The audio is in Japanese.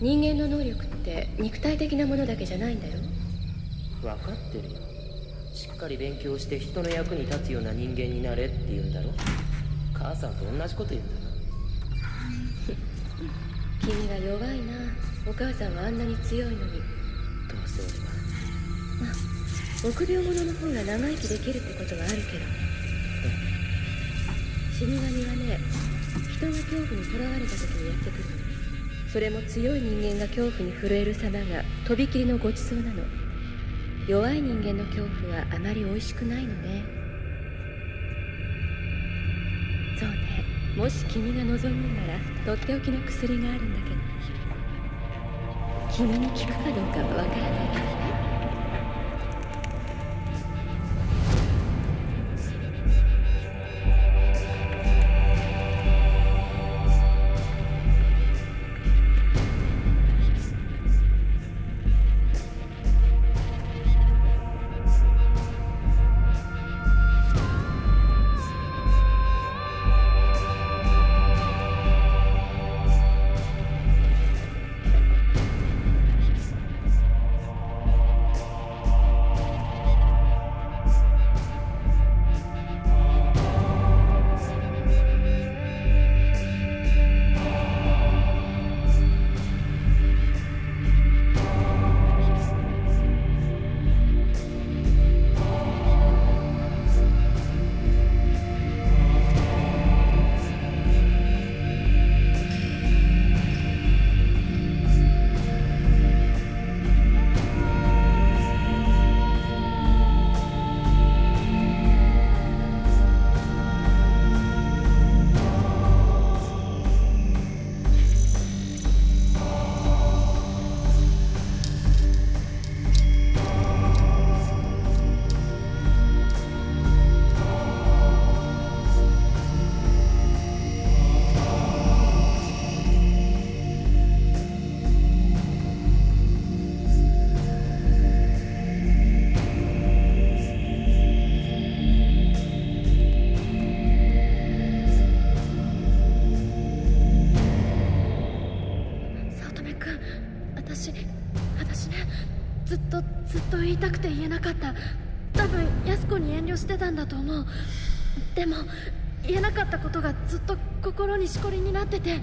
人間の能力って肉体的なものだけじゃないんだよ。分かってるよ。しっかり勉強して人の役に立つような人間になれって言うんだろ。母さんと同じこと言うんだな。君は弱いな。お母さんはあんなに強いのに。どうせ俺は。まあ臆病者の方が長生きできるってことはあるけど。死神はね人が恐怖にとらわれた時にやってくる。のそれも強い人間が恐怖に震える様がとびきりのごちそうなの。弱い人間の恐怖はあまり美味しくないのね。そうね。もし君が望むならとっておきの薬があるんだけど君に効くかどうかはわからない。けどずっと心にしこりになってて